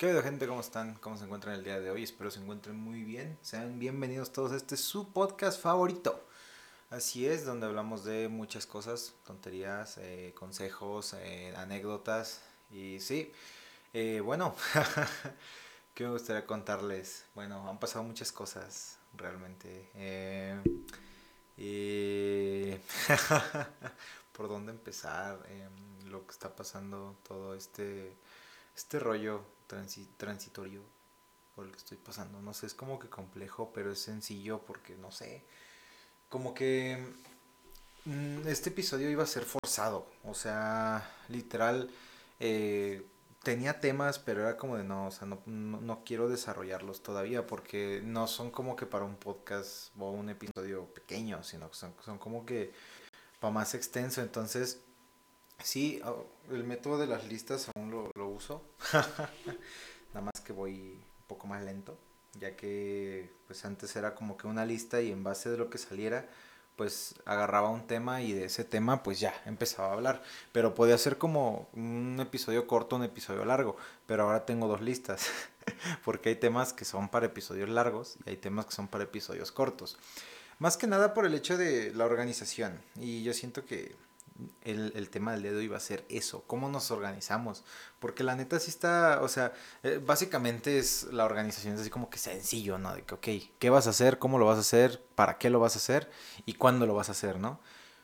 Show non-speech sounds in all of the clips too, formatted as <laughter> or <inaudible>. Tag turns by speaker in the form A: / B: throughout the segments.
A: ¿Qué vida gente? ¿Cómo están? ¿Cómo se encuentran el día de hoy? Espero se encuentren muy bien. Sean bienvenidos todos a este su podcast favorito. Así es, donde hablamos de muchas cosas, tonterías, eh, consejos, eh, anécdotas. Y sí, eh, bueno, <laughs> ¿qué me gustaría contarles? Bueno, han pasado muchas cosas realmente. <laughs> ¿Por dónde empezar? Em, lo que está pasando, todo este, este rollo transitorio por el que estoy pasando. No sé, es como que complejo, pero es sencillo porque no sé. Como que mm, este episodio iba a ser forzado. O sea, literal, eh, tenía temas, pero era como de no, o sea, no, no, quiero desarrollarlos todavía porque no son como que para un podcast o un episodio pequeño, sino que son, son como que para más extenso. Entonces, sí, oh, el método de las listas aún lo, lo uso. <laughs> Nada más que voy un poco más lento, ya que pues antes era como que una lista y en base de lo que saliera, pues agarraba un tema y de ese tema pues ya empezaba a hablar. Pero podía ser como un episodio corto, un episodio largo. Pero ahora tengo dos listas. <laughs> Porque hay temas que son para episodios largos y hay temas que son para episodios cortos. Más que nada por el hecho de la organización. Y yo siento que el, tema del dedo iba a ser eso, cómo nos organizamos. Porque la neta sí está, o sea, eh, básicamente es la organización es así como que sencillo, ¿no? De que, ok, ¿qué vas a hacer? ¿Cómo lo vas a hacer? ¿Para qué lo vas a hacer? ¿Y cuándo lo vas a hacer, no?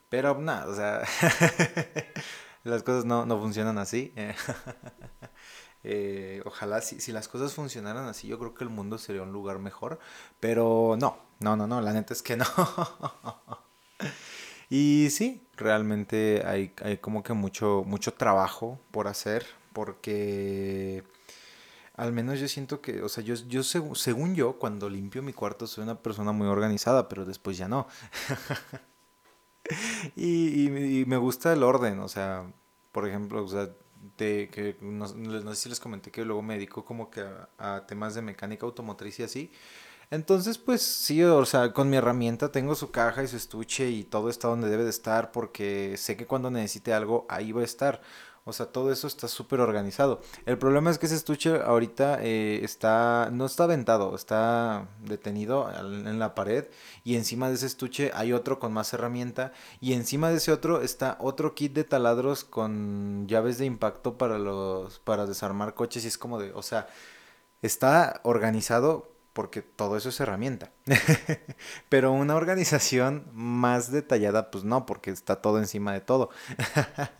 A: Pero nada, o sea, <laughs> las cosas no, no funcionan así. <laughs> Eh, ojalá si, si las cosas funcionaran así, yo creo que el mundo sería un lugar mejor. Pero no, no, no, no, la neta es que no. <laughs> y sí, realmente hay, hay como que mucho, mucho trabajo por hacer, porque al menos yo siento que, o sea, yo, yo según yo, cuando limpio mi cuarto soy una persona muy organizada, pero después ya no. <laughs> y, me gusta el orden, o sea, por ejemplo, o sea, de, que no, sé si les comenté que luego me dedico como que a temas de mecánica automotriz y así. Entonces, pues sí, o sea, con mi herramienta tengo su caja y su estuche y todo está donde debe de estar porque sé que cuando necesite algo ahí va a estar. O sea, todo eso está súper organizado. El problema es que ese estuche ahorita eh, está, no está aventado, está detenido en la pared y encima de ese estuche hay otro con más herramienta y encima de ese otro está otro kit de taladros con llaves de impacto para los, para desarmar coches y es como de, o sea, está organizado porque todo eso es herramienta. <laughs> Pero una organización más detallada, pues no, porque está todo encima de todo.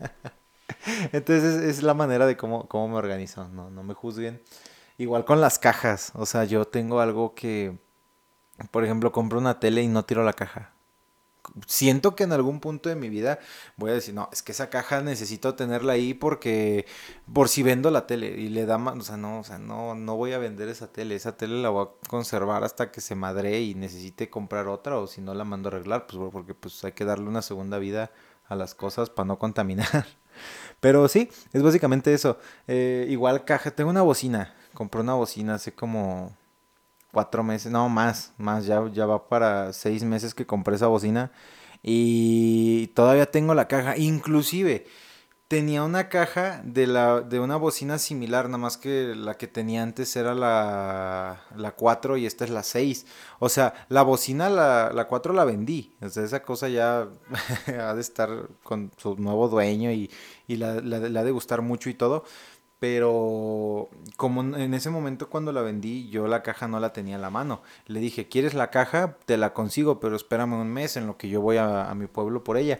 A: <laughs> Entonces es, la manera de cómo, cómo me organizo, no, no me juzguen. Igual con las cajas, o sea, yo tengo algo que, por ejemplo, compro una tele y no tiro la caja siento que en algún punto de mi vida voy a decir, no, es que esa caja necesito tenerla ahí porque por si vendo la tele y le da más, o sea, no, o sea, no, no voy a vender esa tele, esa tele la voy a conservar hasta que se madre y necesite comprar otra o si no la mando a arreglar, pues porque pues hay que darle una segunda vida a las cosas para no contaminar. <laughs> Pero sí, es básicamente eso. Eh, igual caja, tengo una bocina, compré una bocina hace como cuatro meses, no más, más, ya, ya va para seis meses que compré esa bocina y todavía tengo la caja, inclusive tenía una caja de, la, de una bocina similar, nada más que la que tenía antes era la, la 4 y esta es la 6. O sea, la bocina, la, la 4 la vendí. O sea, esa cosa ya <laughs> ha de estar con su nuevo dueño y, y la, la, la ha de gustar mucho y todo. Pero como en ese momento cuando la vendí, yo la caja no la tenía en la mano. Le dije, ¿quieres la caja? Te la consigo, pero espérame un mes en lo que yo voy a, mi pueblo por ella.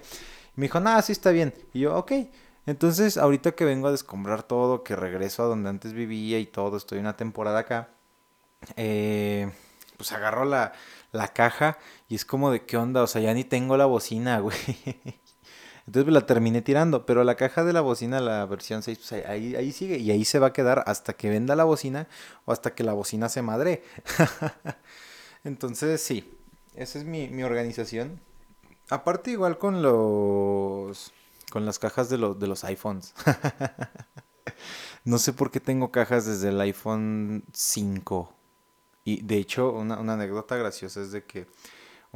A: me dijo, nada, sí está bien. Y yo, ok. Entonces, ahorita que vengo a descombrar todo, que regreso a donde antes vivía y todo, estoy una temporada acá, eh, pues agarro la, la caja y es como de qué onda, o sea, ya ni tengo la bocina, <laughs> güey. Entonces la terminé tirando, pero la caja de la bocina, la versión 6, pues ahí, ahí sigue y ahí se va a quedar hasta que venda la bocina o hasta que la bocina se madre. <laughs> Entonces sí, esa es mi, mi, organización. Aparte igual con los... con las cajas de, los de los iPhones. <laughs> no sé por qué tengo cajas desde el iPhone 5. Y de hecho, una, una anécdota graciosa es de que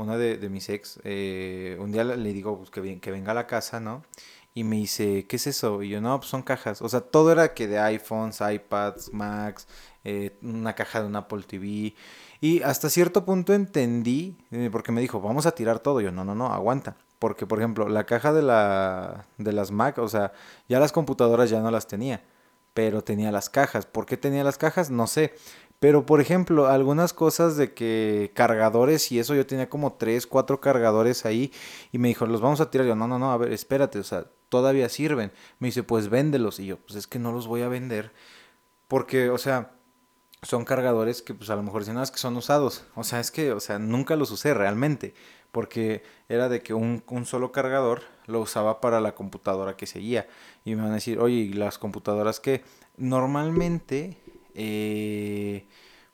A: una de, mis ex, eh, un día le digo pues, que, venga a la casa, ¿no? Y me dice, ¿qué es eso? Y yo, no, pues son cajas. O sea, todo era que de iPhones, iPads, Macs, eh, una caja de un Apple TV. Y hasta cierto punto entendí, eh, porque me dijo, vamos a tirar todo. yo, no, no, no, aguanta. Porque, por ejemplo, la caja de, la, de las Mac, o sea, ya las computadoras ya no las tenía, pero tenía las cajas. ¿Por qué tenía las cajas? No sé. Pero, por ejemplo, algunas cosas de que cargadores y eso, yo tenía como tres, cuatro cargadores ahí y me dijo, los vamos a tirar. Yo, no, no, no, a ver, espérate, o sea, todavía sirven. Me dice, pues véndelos. Y yo, pues es que no los voy a vender. Porque, o sea, son cargadores que pues a lo mejor dicen, no, es que son usados. O sea, es que, o sea, nunca los usé realmente. Porque era de que un, solo cargador lo usaba para la computadora que seguía. Y me van a decir, oye, ¿y las computadoras que Normalmente, eh,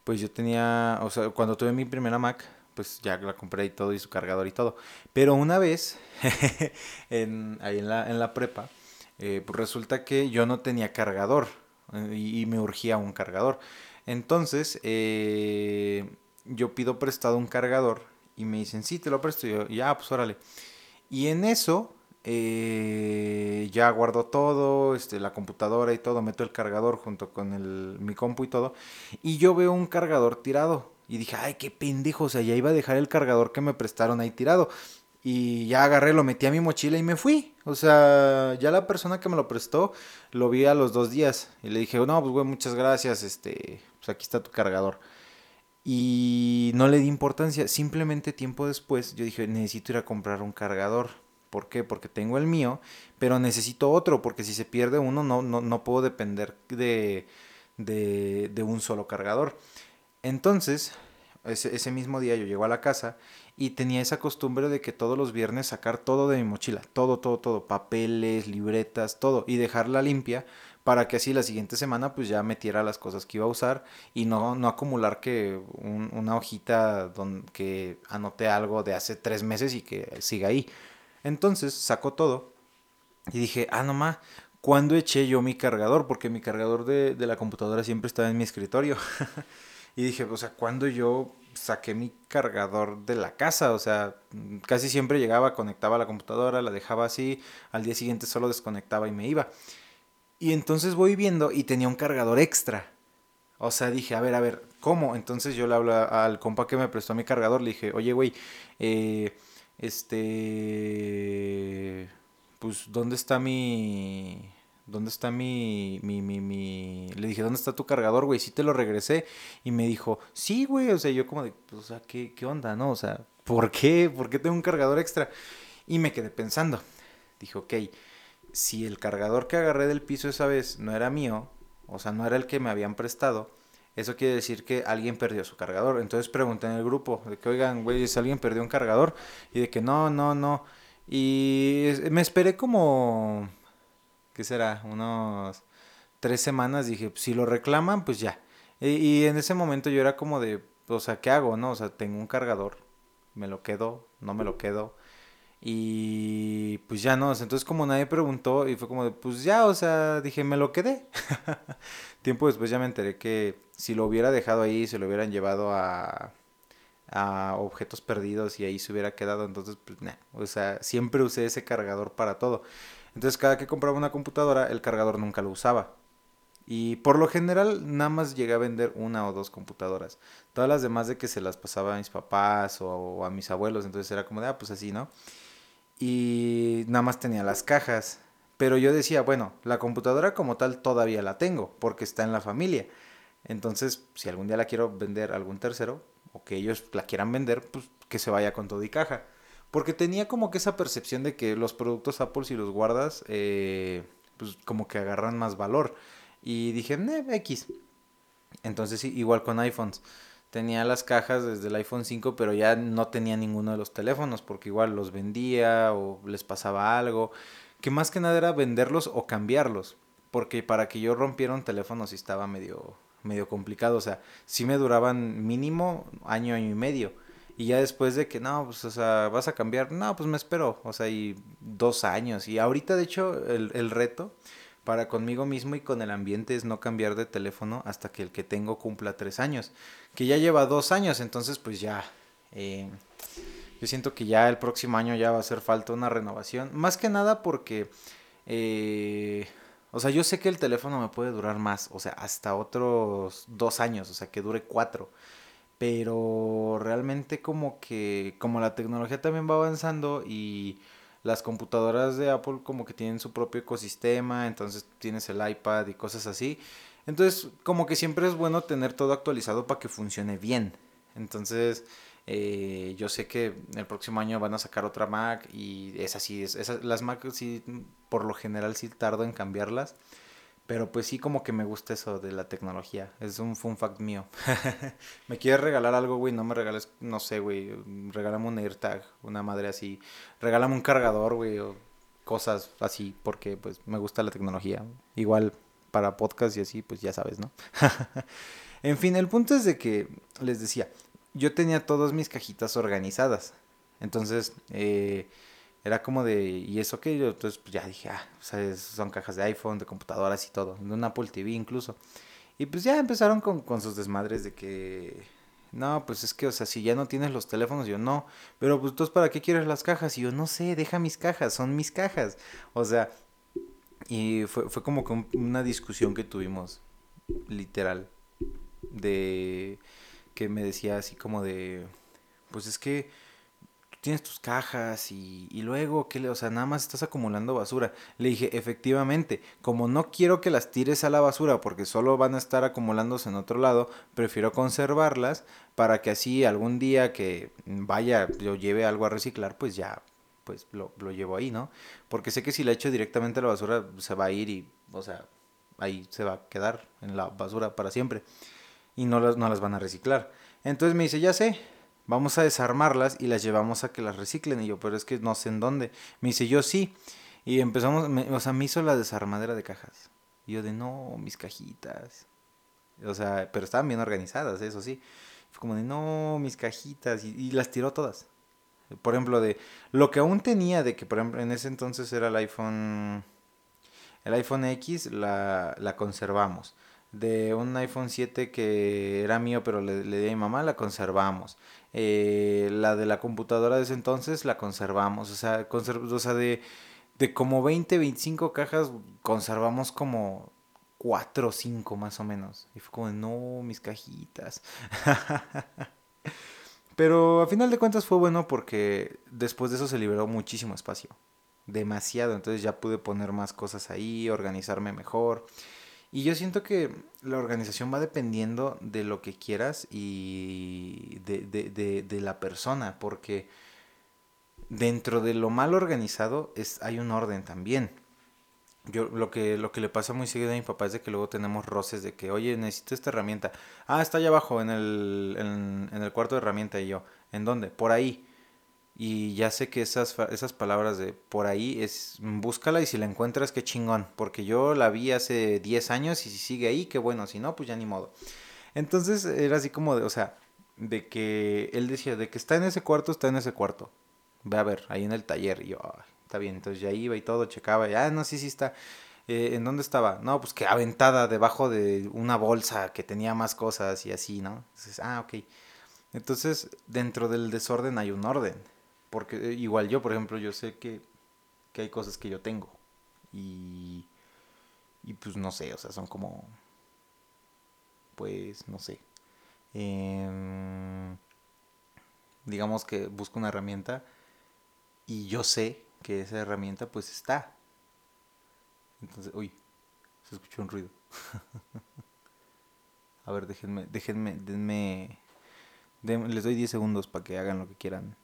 A: pues yo tenía, o sea, cuando tuve mi primera Mac, pues ya la compré y todo y su cargador y todo. Pero una vez, <laughs> en, ahí en la, en la prepa, eh, pues resulta que yo no tenía cargador eh, y, me urgía un cargador. Entonces, yo pido prestado un cargador y me dicen, sí, te lo presto. Y yo, ya, pues órale. Y en eso, ya guardo todo, este, la computadora y todo, meto el cargador junto con el, mi compu y todo. Y yo veo un cargador tirado. Y dije, ay, qué pendejo, o sea, ya iba a dejar el cargador que me prestaron ahí tirado. Y ya agarré, lo metí a mi mochila y me fui. O sea, ya la persona que me lo prestó lo vi a los dos días. Y le dije, no, pues güey, muchas gracias, este, pues aquí está tu cargador. Y no le di importancia. Simplemente tiempo después yo dije, necesito ir a comprar un cargador. ¿Por qué? Porque tengo el mío, pero necesito otro, porque si se pierde uno no, no, no puedo depender de, de, de un solo cargador. Entonces, ese, ese, mismo día yo llego a la casa y tenía esa costumbre de que todos los viernes sacar todo de mi mochila, todo, todo, todo, papeles, libretas, todo, y dejarla limpia para que así la siguiente semana pues ya metiera las cosas que iba a usar y no, no acumular que una hojita donde, que anoté algo de hace tres meses y que siga ahí. Entonces saco todo y dije, ah, no más, ¿cuándo eché yo mi cargador? Porque mi cargador de, de la computadora siempre estaba en mi escritorio. <laughs> Y dije, o sea, cuando yo saqué mi cargador de la casa, o sea, casi siempre llegaba, conectaba la computadora, la dejaba así, al día siguiente solo desconectaba y me iba. Y entonces voy viendo y tenía un cargador extra. O sea, dije, a ver, a ver, ¿cómo? Entonces yo le hablo al compa que me prestó mi cargador, le dije, oye, güey, eh, este, pues, ¿dónde está mi, ¿dónde está mi, mi, mi, mi... Le dije, ¿dónde está tu cargador, güey? Sí te lo regresé. Y me dijo, sí, güey. O sea, yo como de, pues, o sea, ¿qué, ¿qué onda, no? O sea, ¿por qué? ¿Por qué tengo un cargador extra? Y me quedé pensando. Dije, ok, si el cargador que agarré del piso esa vez no era mío, o sea, no era el que me habían prestado, eso quiere decir que alguien perdió su cargador. Entonces pregunté en el grupo de que, oigan, güey, si alguien perdió un cargador. Y de que no, no, no. Y me esperé como ¿qué será? Unos tres semanas dije, si lo reclaman, pues ya. Y, en ese momento yo era como de, o sea, ¿qué hago? No, o sea, tengo un cargador, me lo quedo, no me lo quedo. Y pues ya no, entonces como nadie preguntó y fue como de, pues ya, o sea, dije, me lo quedé. <laughs> Tiempo después ya me enteré que si lo hubiera dejado ahí, se lo hubieran llevado a, a objetos perdidos y ahí se hubiera quedado. Entonces, pues, nah, o sea, siempre usé ese cargador para todo. Entonces cada que compraba una computadora, el cargador nunca lo usaba. Y por lo general nada más llegué a vender una o dos computadoras. Todas las demás de que se las pasaba a mis papás o, a mis abuelos. Entonces era como de, ah, pues así, ¿no? Y nada más tenía las cajas. Pero yo decía, bueno, la computadora como tal todavía la tengo porque está en la familia. Entonces, si algún día la quiero vender a algún tercero o que ellos la quieran vender, pues que se vaya con todo y caja. Porque tenía como que esa percepción de que los productos Apple si los guardas, eh, pues como que agarran más valor. Y dije, eh, X. Entonces igual con iPhones. Tenía las cajas desde el iPhone 5, pero ya no tenía ninguno de los teléfonos, porque igual los vendía o les pasaba algo. Que más que nada era venderlos o cambiarlos. Porque para que yo rompiera un teléfono sí estaba medio, medio complicado. O sea, sí me duraban mínimo año, año y medio y ya después de que, no, pues, o sea, vas a cambiar, no, pues me espero, o sea, y dos años. Y ahorita, de hecho, el, el reto para conmigo mismo y con el ambiente es no cambiar de teléfono hasta que el que tengo cumpla tres años. Que ya lleva dos años, entonces pues ya. Eh, yo siento que ya el próximo año ya va a hacer falta una renovación. Más que nada porque eh, o sea, yo sé que el teléfono me puede durar más, o sea, hasta otros dos años, o sea, que dure cuatro. Pero realmente como que, como la tecnología también va avanzando y las computadoras de Apple como que tienen su propio ecosistema, entonces tienes el iPad y cosas así. Entonces, como que siempre es bueno tener todo actualizado para que funcione bien. Entonces, eh, yo sé que el próximo año van a sacar otra Mac y es así, es, las Mac sí, por lo general sí tardo en cambiarlas. Pero pues sí como que me gusta eso de la tecnología. Es un fun fact mío. <laughs> me quieres regalar algo, güey, no me regales, no sé, güey, regálame un AirTag, una madre así. Regálame un cargador, güey, o cosas así, porque pues me gusta la tecnología. Igual para podcast y así, pues ya sabes, ¿no? <laughs> en fin, el punto es de que, les decía, yo tenía todas mis cajitas organizadas. Entonces, eh, era como de, ¿y eso qué? Yo, entonces pues ya dije, ah, son cajas de iPhone, de computadoras y todo, de un Apple TV incluso. Y pues ya empezaron con, con sus desmadres de que, no, pues es que, o sea, si ya no tienes los teléfonos, yo no, pero pues tú, ¿para qué quieres las cajas? Y yo, no sé, deja mis cajas, son mis cajas. O sea, y fue, fue como que una discusión que tuvimos, literal, de que me decía así como de, pues es que tienes tus cajas y, luego, ¿qué le, o sea, nada más estás acumulando basura. Le dije, efectivamente, como no quiero que las tires a la basura porque solo van a estar acumulándose en otro lado, prefiero conservarlas para que así algún día que vaya, yo lleve algo a reciclar, pues ya, pues lo, lo llevo ahí, ¿no? Porque sé que si la echo directamente a la basura, se va a ir y, o sea, ahí se va a quedar en la basura para siempre. Y no las, no las van a reciclar. Entonces me dice, ya sé, vamos a desarmarlas y las llevamos a que las reciclen. Y yo, pero es que no sé en dónde. Me dice, yo sí. Y empezamos, o sea, me hizo la desarmadera de cajas. Y yo de, no, mis cajitas. O sea, pero estaban bien organizadas, eso sí. Fue como de, no, mis cajitas. Y, las tiró todas. Por ejemplo, de lo que aún tenía de que, por ejemplo, en ese entonces era el iPhone, el iPhone X, la, la conservamos de un iPhone 7 que era mío pero le, le di a mi mamá, la conservamos. Eh, la de la computadora de ese entonces la conservamos. O sea, o sea de, de como 20, 25 cajas conservamos como 4 o 5 más o menos. Y fue como, no, mis cajitas. <laughs> Pero a final de cuentas fue bueno porque después de eso se liberó muchísimo espacio. Demasiado. Entonces ya pude poner más cosas ahí, organizarme mejor. Y yo siento que la organización va dependiendo de lo que quieras y de, de, de, la persona, porque dentro de lo mal organizado es, hay un orden también. Yo lo que, lo que le pasa muy seguido a mi papá es de que luego tenemos roces de que, oye, necesito esta herramienta. Ah, está allá abajo en el, en el cuarto de herramienta y yo, ¿en dónde? Por ahí. Y ya sé que esas, esas palabras de por ahí es búscala y si la encuentras, qué chingón. Porque yo la vi hace 10 años y si sigue ahí, qué bueno. Si no, pues ya ni modo. Entonces era así como de, o sea, de que él decía, de que está en ese cuarto, está en ese cuarto. Ve a ver, ahí en el taller. Y yo, está bien. Entonces ya iba y todo, checaba. Y, ah, no, sí, sí está. Eh, ¿En dónde estaba? No, pues que aventada debajo de una bolsa que tenía más cosas y así, ¿no? Entonces, ah, ok. Entonces, dentro del desorden hay un orden. Porque eh, igual yo, por ejemplo, yo sé que, que hay cosas que yo tengo. Y, y pues no sé, o sea, son como, pues no sé. Em, digamos que busco una herramienta y yo sé que esa herramienta pues está. Entonces, uy, se escuchó un ruido. <laughs> A ver, déjenme, déjenme, denme, les doy 10 segundos para que hagan lo que quieran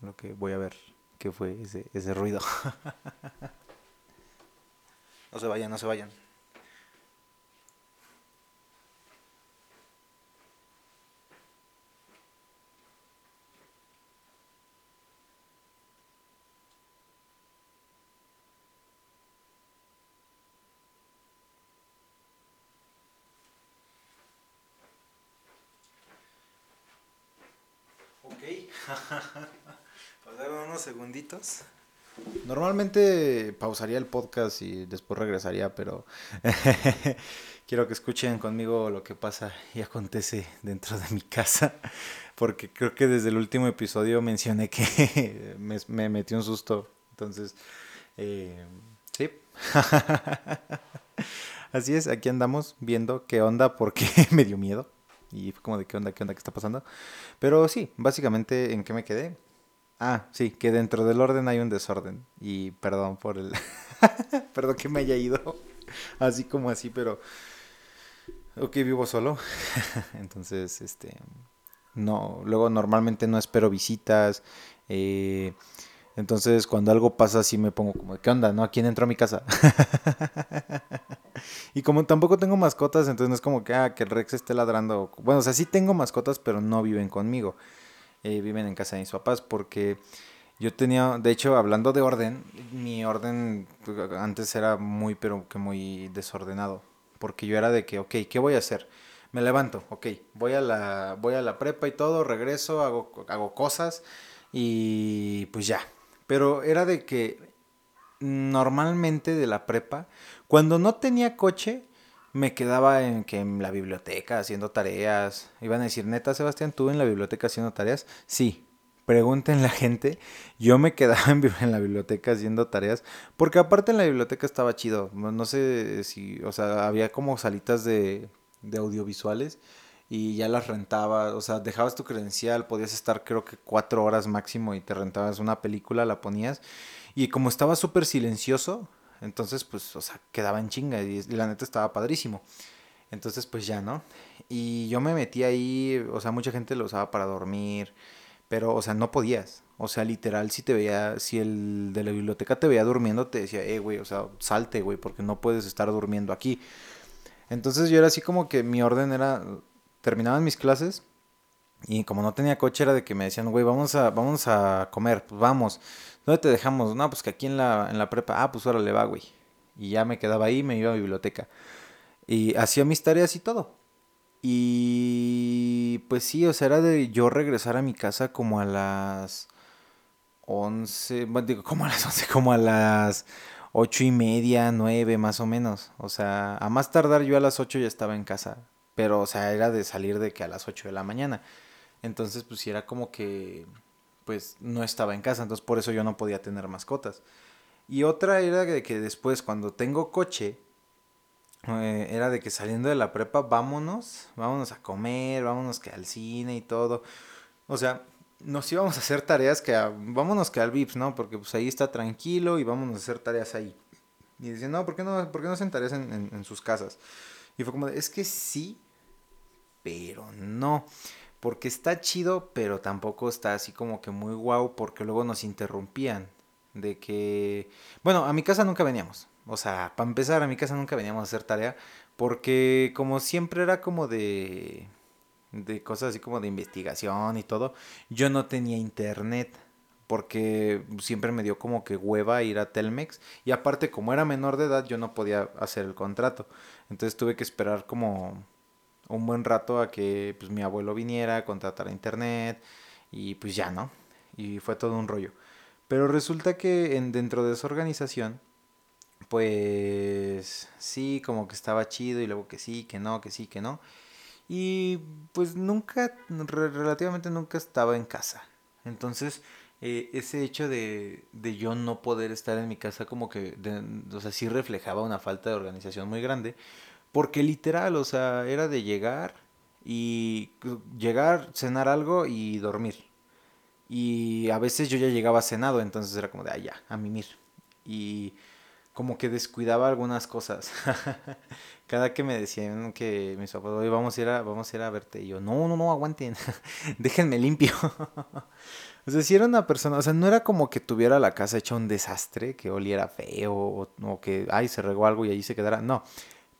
A: lo que voy a ver qué fue ese, ese ruido. <laughs> no se vayan, no se vayan. Ok. Pasaron unos Normalmente pausaría el podcast y después regresaría, pero <laughs> quiero que escuchen conmigo lo que pasa y acontece dentro de mi casa, porque creo que desde el último episodio mencioné que <laughs> me, me metí un susto. Entonces, eh, sí. <laughs> Así es, aquí andamos viendo qué onda porque me dio miedo. Y fue como de qué onda, qué onda, qué está pasando. Pero sí, básicamente en qué me quedé. Ah, sí, que dentro del orden hay un desorden. Y perdón por el... <laughs> perdón que me haya ido <laughs> así como así, pero... Ok, vivo solo. <laughs> Entonces, este... No, luego normalmente no espero visitas. Eh, entonces, cuando algo pasa, así me pongo como, ¿qué onda? ¿No? ¿A quién entró a mi casa? y como tampoco tengo mascotas, entonces no es como que, ah, que el Rex esté ladrando. Bueno, o sea, sí tengo mascotas, pero no viven conmigo. Eh, viven en casa de mis papás porque yo tenía, de hecho, hablando de orden, mi orden antes era muy, pero que muy desordenado. Porque yo era de que, ok, ¿qué voy a hacer? Me levanto, ok, voy a la, voy a la prepa y todo, regreso, hago, hago cosas y pues ya, pero era de que normalmente de la prepa, cuando no tenía coche, me quedaba en, que en la biblioteca haciendo tareas. Iban a decir, neta, Sebastián, ¿tú en la biblioteca haciendo tareas? Sí. Pregunten la gente. Yo me quedaba en, la biblioteca haciendo tareas. Porque aparte en la biblioteca estaba chido. No sé si, o sea, había como salitas de, de audiovisuales y ya las rentaba, o sea, dejabas tu credencial, podías estar creo que cuatro horas máximo y te rentabas una película, la ponías y como estaba súper silencioso, entonces pues, o sea, quedaba en chinga y, la neta estaba padrísimo. Entonces pues ya, ¿no? Y yo me metí ahí, o sea, mucha gente lo usaba para dormir, pero, o sea, no podías. O sea, literal, si te veía, si el de la biblioteca te veía durmiendo, te decía, eh, güey, o sea, salte, güey, porque no puedes estar durmiendo aquí. Entonces yo era así como que mi orden era, terminaban mis clases y como no tenía coche era de que me decían, güey, vamos a, vamos a comer, pues vamos. ¿Dónde te dejamos? No, pues que aquí en la, en la prepa. Ah, pues ahora le va, güey. Y ya me quedaba ahí, me iba a la biblioteca. Y hacía mis tareas y todo. Y pues sí, o sea, era de yo regresar a mi casa como a las 11, bueno, digo, como a las 11, como a las ocho y media, nueve más o menos. O sea, a más tardar yo a las 8 ya estaba en casa. Pero, o sea, era de salir de que a las 8 de la mañana. Entonces, pues sí era como que, pues no estaba en casa. Entonces, por eso yo no podía tener mascotas. Y otra era de que después, cuando tengo coche, eh, era de que saliendo de la prepa, vámonos, vámonos a comer, vámonos que al cine y todo. O sea, nos íbamos a hacer tareas que, vámonos que al VIPS, ¿no? Porque pues ahí está tranquilo y vámonos a hacer tareas ahí. Y dicen, no, ¿por qué no, por qué no hacen tareas en, en sus casas? Y fue como, de, es que sí, pero no. Porque está chido, pero tampoco está así como que muy guau, porque luego nos interrumpían. De que, bueno, a mi casa nunca veníamos. O sea, para empezar, a mi casa nunca veníamos a hacer tarea, porque como siempre era como de, de cosas así como de investigación y todo, yo no tenía internet porque siempre me dio como que hueva ir a Telmex y aparte como era menor de edad yo no podía hacer el contrato entonces tuve que esperar como un buen rato a que pues, mi abuelo viniera, contratara internet y pues ya, ¿no? Y fue todo un rollo. Pero resulta que en, dentro de esa organización, pues sí, como que estaba chido y luego que sí, que no, que sí, que no. Y pues nunca, relativamente nunca estaba en casa. Entonces, eh, ese hecho de, de, yo no poder estar en mi casa como que, o sea, sí reflejaba una falta de organización muy grande. Porque literal, o sea, era de llegar y llegar, cenar algo y dormir. Y a veces yo ya llegaba cenado, entonces era como de, ya, a mimir. Y como que descuidaba algunas cosas. <laughs> Cada que me decían que mis papás, hoy vamos a ir a, vamos a ir a verte. Y yo, no, no, no, aguanten, <laughs> déjenme limpio. <laughs> o sea, si era una persona, o sea, no era como que tuviera la casa hecha un desastre, que oliera feo, o que, ay, se regó algo y allí se quedara. No,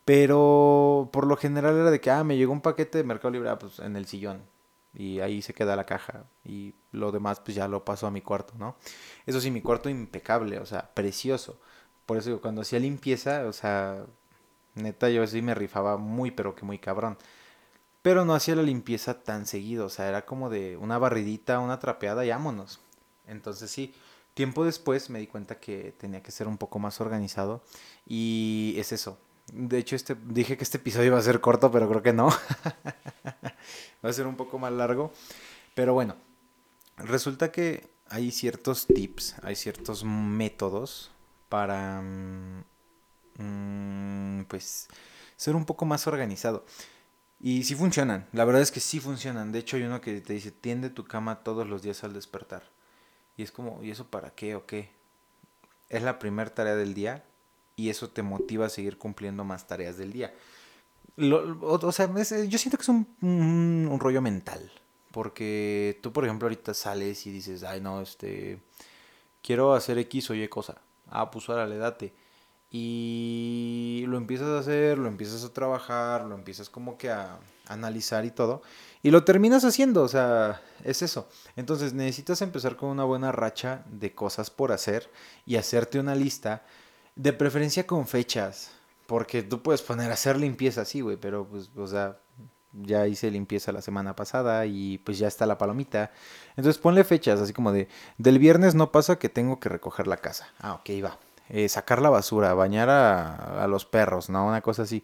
A: pero por lo general era de que, ah, me llegó un paquete de Mercado Libre, ah, pues en el sillón. Y ahí se queda la caja. Y lo demás, pues ya lo paso a mi cuarto, ¿no? Eso sí, mi cuarto impecable, o sea, precioso. Por eso cuando hacía limpieza, o sea, neta, yo sí me rifaba muy, pero que muy cabrón. Pero no hacía la limpieza tan seguido, o sea, era como de una barridita, una trapeada y vámonos. Entonces sí, tiempo después me di cuenta que tenía que ser un poco más organizado. Y es eso, de hecho, este, dije que este episodio iba a ser corto, pero creo que no. <laughs> va a ser un poco más largo. Pero bueno, resulta que hay ciertos tips, hay ciertos métodos para, mm, mm, pues, ser un poco más organizado. Y sí funcionan, la verdad es que sí funcionan. De hecho, hay uno que te dice, tiende tu cama todos los días al despertar. Y es como, ¿y eso para qué o qué? Es la primera tarea del día y eso te motiva a seguir cumpliendo más tareas del día. o, sea, yo siento que es un, rollo mental. Porque tú, por ejemplo, ahorita sales y dices, ay, no, este, quiero hacer X o Y cosa. Ah, pues órale, date. Y lo empiezas a hacer, lo empiezas a trabajar, lo empiezas como que a analizar y todo. Y lo terminas haciendo, o sea, es eso. Entonces necesitas empezar con una buena racha de cosas por hacer y hacerte una lista, de preferencia con fechas. Porque tú puedes poner a hacer limpieza, sí, güey, pero pues, o sea, ya hice limpieza la semana pasada y pues ya está la palomita. Entonces ponle fechas, así como de, del viernes no pasa que tengo que recoger la casa. Ah, ok, va. Eh, sacar la basura, bañar a, los perros, ¿no? Una cosa así.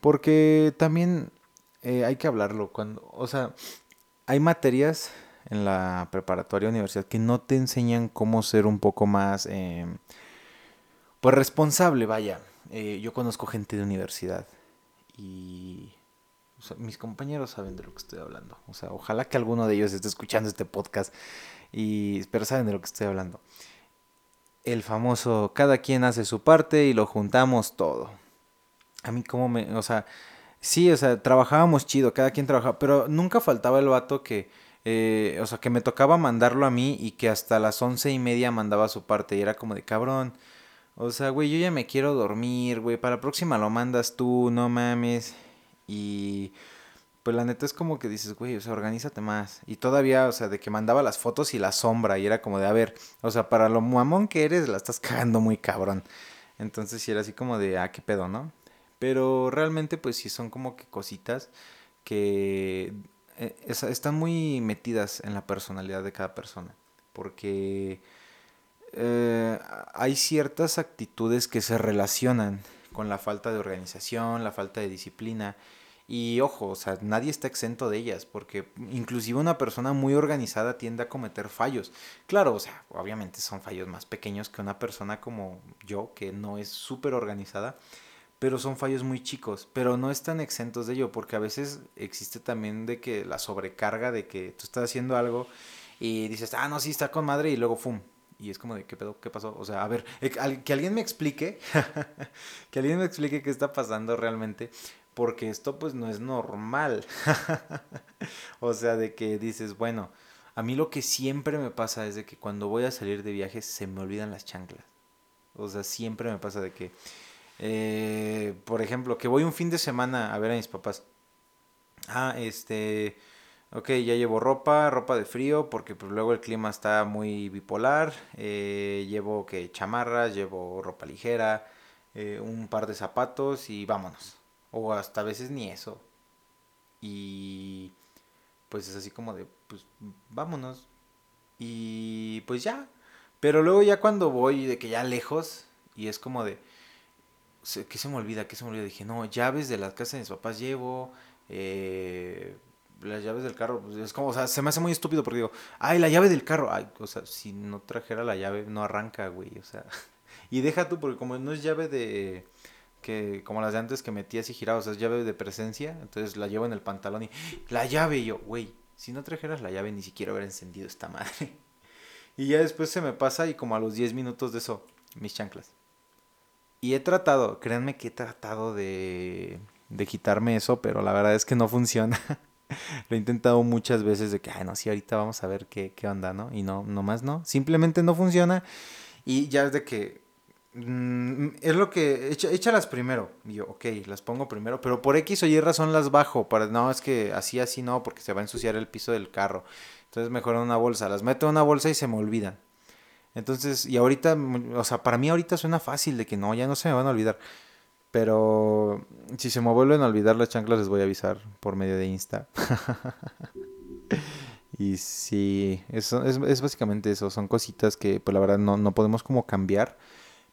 A: Porque también eh, hay que hablarlo. Cuando, o sea, hay materias en la preparatoria universidad que no te enseñan cómo ser un poco más, eh, pues responsable, vaya. yo conozco gente de universidad y mis compañeros saben de lo que estoy hablando. O sea, ojalá que alguno de ellos esté escuchando este podcast y pero saben de lo que estoy hablando el famoso cada quien hace su parte y lo juntamos todo. A mí como me, o sea, sí, o sea, trabajábamos chido, cada quien trabajaba, pero nunca faltaba el vato que, eh, o sea, que me tocaba mandarlo a mí y que hasta las once y media mandaba su parte y era como de cabrón. O sea, güey, yo ya me quiero dormir, güey, para la próxima lo mandas tú, no mames. Y pues la neta es como que dices, güey, o sea, organízate más. Y todavía, o sea, de que mandaba las fotos y la sombra, y era como de, a ver, o sea, para lo mamón que eres, la estás <laughs> cagando muy cabrón. Entonces sí era así como de, ah, qué pedo, ¿no? Pero realmente, pues sí son como que cositas que eh, están muy metidas en la personalidad de cada persona. Porque eh, hay ciertas actitudes que se relacionan con la falta de organización, la falta de disciplina y ojo, o sea, nadie está exento de ellas, porque inclusive una persona muy organizada tiende a cometer fallos. Claro, o sea, obviamente son fallos más pequeños que una persona como yo, que no es súper organizada, pero son fallos muy chicos, pero no están exentos de ello, porque a veces existe también de que la sobrecarga de que tú estás haciendo algo y dices, ah, no, sí, está con madre, y luego, ¡fum! Y es como de, ¿qué pedo? ¿Qué pasó? O sea, a ver, eh, que alguien me explique, <laughs> que alguien me explique qué está pasando realmente porque esto pues no es normal. <laughs> o sea, de que dices, bueno, a mí lo que siempre me pasa es de que cuando voy a salir de viajes se me olvidan las chanclas. O sea, siempre me pasa de que, eh, por ejemplo, que voy un fin de semana a ver a mis papás. Ah, este, ok, ya llevo ropa, ropa de frío, porque pues luego el clima está muy bipolar. Eh, llevo que chamarras, llevo ropa ligera, eh, un par de zapatos y vámonos. O hasta a veces ni eso. Y pues es así como de, pues vámonos. Y pues ya. Pero luego ya cuando voy de que ya lejos, y es como de, ¿qué se me olvida? ¿Qué se me olvida? Dije, no, llaves de las casas de mis papás llevo, eh, las llaves del carro, pues es como, o sea, se me hace muy estúpido porque digo, ay, la llave del carro, ay, o sea, si no trajera la llave, no arranca, güey, o sea, <laughs> y deja tú, porque como no es llave de, que como las de antes que metías y girabas, es llave de presencia, entonces la llevo en el pantalón y la llave y yo, güey, si no trajeras la llave ni siquiera hubiera encendido esta madre. <laughs> Y ya después se me pasa y como a los 10 minutos de eso, mis chanclas. Y he tratado, créanme que he tratado de, de quitarme eso, pero la verdad es que no funciona. <laughs> <laughs> Lo he intentado muchas veces de que, ay, no, sí, ahorita vamos a ver qué, qué onda, ¿no? Y no, nomás no, simplemente no funciona. Y ya es de que Mm, es lo que. échalas primero. Y yo, ok, las pongo primero. Pero por X o Y razón las bajo. Para, no, es que así, así no, porque se va a ensuciar el piso del carro. Entonces mejor en una bolsa. Las meto en una bolsa y se me olvidan. Entonces, y ahorita, o sea, para mí ahorita suena fácil de que no, ya no se me van a olvidar. Pero si se me vuelven a olvidar las chanclas, les voy a avisar por medio de Insta. <laughs> y sí, eso es, es, básicamente eso. Son cositas que, pues la verdad, no, no podemos como cambiar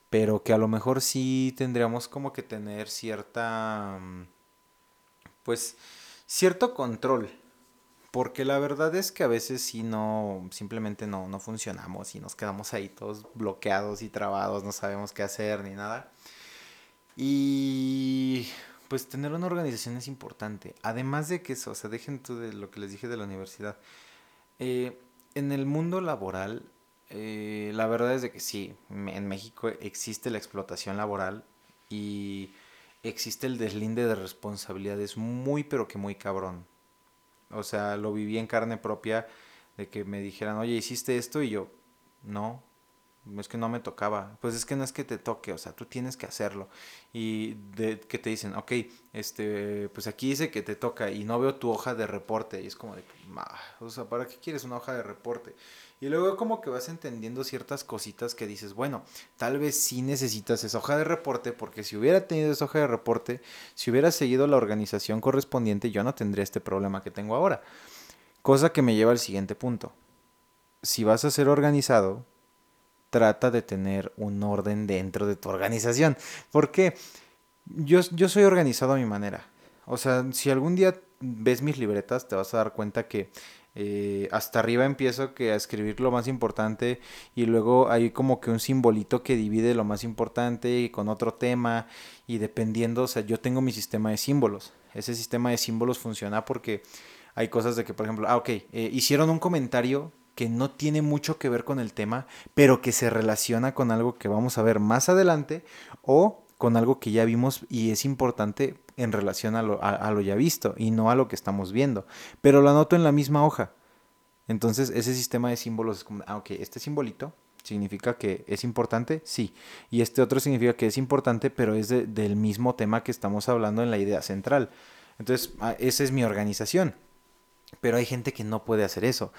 A: pero que a lo mejor sí tendríamos como que tener cierta, pues, cierto control. Porque la verdad es que a veces sí no, simplemente no, no funcionamos y nos quedamos ahí todos bloqueados y trabados, no sabemos qué hacer ni nada. Y pues tener una organización es importante. Además de que eso, o sea, dejen tú de lo que les dije de la universidad. Eh, en el mundo laboral, eh, la verdad es de que sí, en México existe la explotación laboral y existe el deslinde de responsabilidades muy, pero que muy cabrón. O sea, lo viví en carne propia de que me dijeran, oye, hiciste esto y yo, no, es que no me tocaba. Pues es que no es que te toque, o sea, tú tienes que hacerlo. Y que te dicen, ok, este, pues aquí dice que te toca y no veo tu hoja de reporte. Y es como de, o sea, ¿para qué quieres una hoja de reporte? Y luego como que vas entendiendo ciertas cositas que dices, bueno, tal vez sí necesitas esa hoja de reporte, porque si hubiera tenido esa hoja de reporte, si hubiera seguido la organización correspondiente, yo no tendría este problema que tengo ahora. Cosa que me lleva al siguiente punto. Si vas a ser organizado, trata de tener un orden dentro de tu organización. Porque yo, yo soy organizado a mi manera. O sea, si algún día ves mis libretas, te vas a dar cuenta que eh, hasta arriba empiezo que a escribir lo más importante y luego hay como que un simbolito que divide lo más importante y con otro tema y dependiendo, o sea, yo tengo mi sistema de símbolos. Ese sistema de símbolos funciona porque hay cosas de que, por ejemplo, ah, ok, eh, hicieron un comentario que no tiene mucho que ver con el tema, pero que se relaciona con algo que vamos a ver más adelante o con algo que ya vimos y es importante en relación a lo, a, lo ya visto y no a lo que estamos viendo. Pero lo anoto en la misma hoja. Entonces ese sistema de símbolos es como, ah, ok, este simbolito significa que es importante, sí. Y este otro significa que es importante, pero es del mismo tema que estamos hablando en la idea central. Entonces, ah, esa es mi organización. Pero hay gente que no puede hacer eso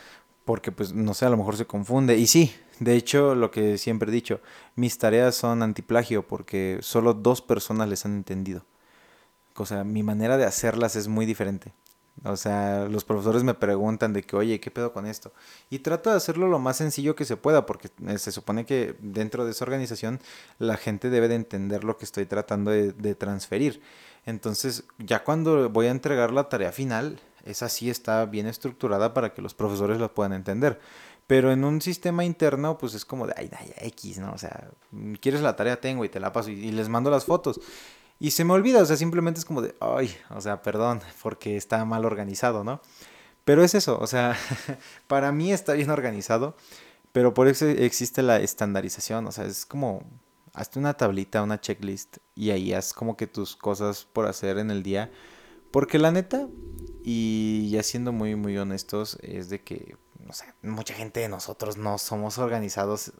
A: porque pues no sé, a lo mejor se confunde. Y sí, de hecho, lo que siempre he dicho, mis tareas son antiplagio porque solo dos personas les han entendido. O sea, mi manera de hacerlas es muy diferente. O sea, los profesores me preguntan de que, oye, ¿qué pedo con esto? Y trato de hacerlo lo más sencillo que se pueda, porque eh, se supone que dentro de esa organización la gente debe de entender lo que estoy tratando de, de transferir. Entonces, ya cuando voy a entregar la tarea final, esa sí está bien estructurada para que los profesores la puedan entender. Pero en un sistema interno, pues es como de, ay, ay, X, ¿no? O sea, quieres la tarea, tengo y te la paso y, les mando las fotos. Y se me olvida, o sea, simplemente es como de, ay, o sea, perdón, <laughs> porque está mal organizado, ¿no? Pero es eso, o sea, <laughs> para mí está bien organizado, pero por eso existe la estandarización, o sea, es como, hazte una tablita, una checklist y ahí haz como que tus cosas por hacer en el día. Porque la neta, y ya siendo muy, muy honestos, es de que, no sé, mucha gente de nosotros no somos organizados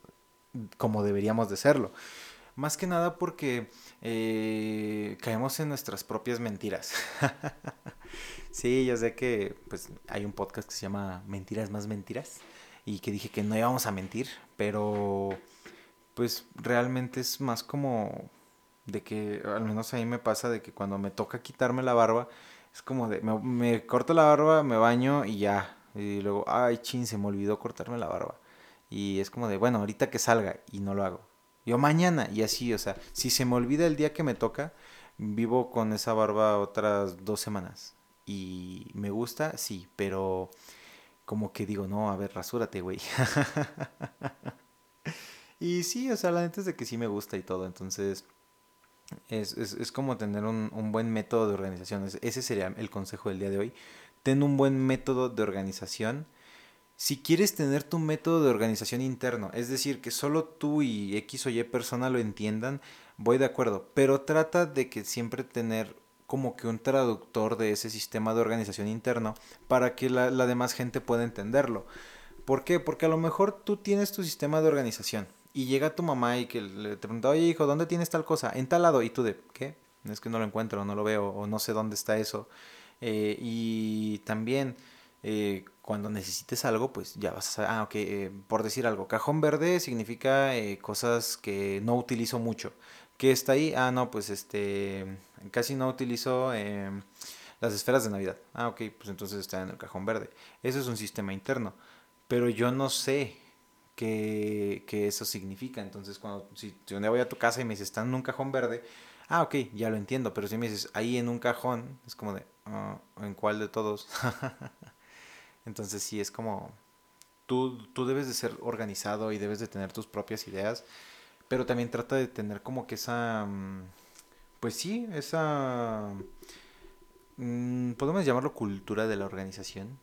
A: como deberíamos de serlo. Más que nada porque eh, caemos en nuestras propias mentiras. <laughs> sí, yo sé que pues, hay un podcast que se llama Mentiras más Mentiras y que dije que no íbamos a mentir, pero pues realmente es más como de que, al menos a mí me pasa de que cuando me toca quitarme la barba, es como de, me, corto la barba, me baño y ya. Y luego, ay, chin, se me olvidó cortarme la barba. Y es como de, bueno, ahorita que salga y no lo hago. Yo mañana y así, o sea, si se me olvida el día que me toca, vivo con esa barba otras dos semanas. Y me gusta, sí, pero como que digo, no, a ver, rasúrate, güey. <laughs> y sí, o sea, la neta es de que sí me gusta y todo, entonces es, es, es como tener un, un, buen método de organización. Ese sería el consejo del día de hoy. Ten un buen método de organización. Si quieres tener tu método de organización interno, es decir, que solo tú y X o Y persona lo entiendan, voy de acuerdo. Pero trata de que siempre tener como que un traductor de ese sistema de organización interno para que la, la demás gente pueda entenderlo. ¿Por qué? Porque a lo mejor tú tienes tu sistema de organización y llega tu mamá y que le te pregunta, oye hijo, ¿dónde tienes tal cosa? En tal lado. Y tú de, ¿qué? Es que no lo encuentro, no lo veo, o no sé dónde está eso. Eh, y también eh, cuando necesites algo, pues ya vas a saber, ah, ok, eh, por decir algo, cajón verde significa cosas que no utilizo mucho. ¿Qué está ahí? Ah, no, pues este, casi no utilizo em, las esferas de Navidad. Ah, ok, pues entonces está en el cajón verde. Eso es un sistema interno. Pero yo no sé que, eso significa. Entonces, cuando si, día voy a tu casa y me dices, están en un cajón verde, ah, ok, ya lo entiendo. Pero si me dices, ahí en un cajón, es como de, ah, ¿en cuál de todos? <laughs> Entonces, sí, es como, tú, tú debes de ser organizado y debes de tener tus propias ideas, pero también trata de tener como que esa, mm, pues sí, esa... Mm, podemos llamarlo cultura de la organización,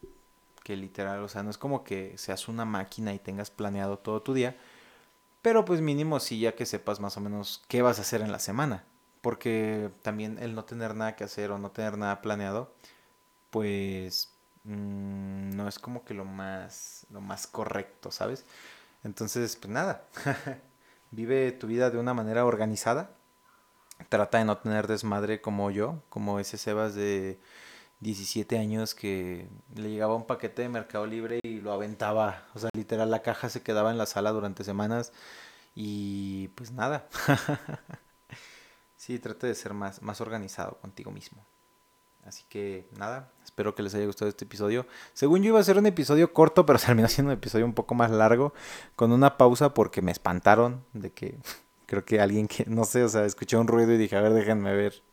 A: que literal, o sea, no es como que seas una máquina y tengas planeado todo tu día, pero pues mínimo sí ya que sepas más o menos qué vas a hacer en la semana, porque también el no tener nada que hacer o no tener nada planeado, pues mm, no es como que lo más, lo más correcto, ¿sabes? Entonces, pues nada, <laughs> vive tu vida de una manera organizada trata de no tener desmadre como yo, como ese Sebas de 17 años que le llegaba un paquete de Mercado Libre y lo aventaba. O sea, literal la caja se quedaba en la sala durante semanas y pues nada. <laughs> sí, trate de ser más, más organizado contigo mismo. Así que nada, espero que les haya gustado este episodio. Según yo iba a ser un episodio corto, pero <laughs> terminó siendo un episodio un poco más largo, con una pausa porque me espantaron de que <laughs> Creo que alguien que, no sé, o sea, escuché un ruido y dije, a ver, déjenme ver.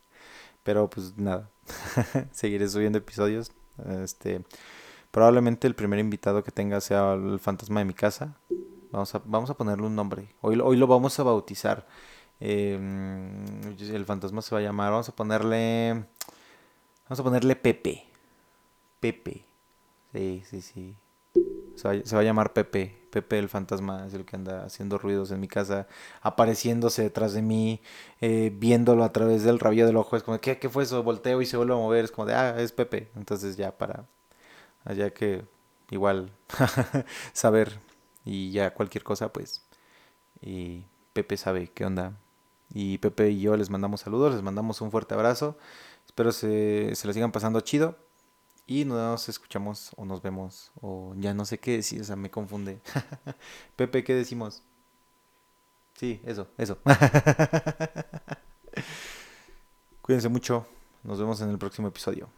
A: Pero pues nada, <laughs> seguiré subiendo episodios. Este, probablemente el primer invitado que tenga sea el fantasma de mi casa. Vamos a, vamos a ponerle un nombre. Hoy, hoy lo vamos a bautizar. Em, el fantasma se va a llamar, vamos a ponerle, vamos a ponerle Pepe. Pepe. Sí, sí, sí. Se va, a llamar Pepe. Pepe el fantasma es el que anda haciendo ruidos en mi casa, apareciéndose detrás de mí, eh, viéndolo a través del rabillo del ojo. Es como, ¿qué, ¿qué fue eso? Volteo y se vuelve a mover. Es como de, ah, es Pepe. Entonces ya para, allá que igual <laughs> saber y ya cualquier cosa, pues. Y Pepe sabe qué onda. Y Pepe y yo les mandamos saludos, les mandamos un fuerte abrazo. Espero se, se lo sigan pasando chido. Y nos escuchamos o nos vemos o ya no sé qué decir, o sea, me confunde. <laughs> Pepe, ¿qué decimos? Sí, eso, eso. <laughs> Cuídense mucho. Nos vemos en el próximo episodio.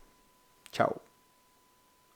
A: Chao.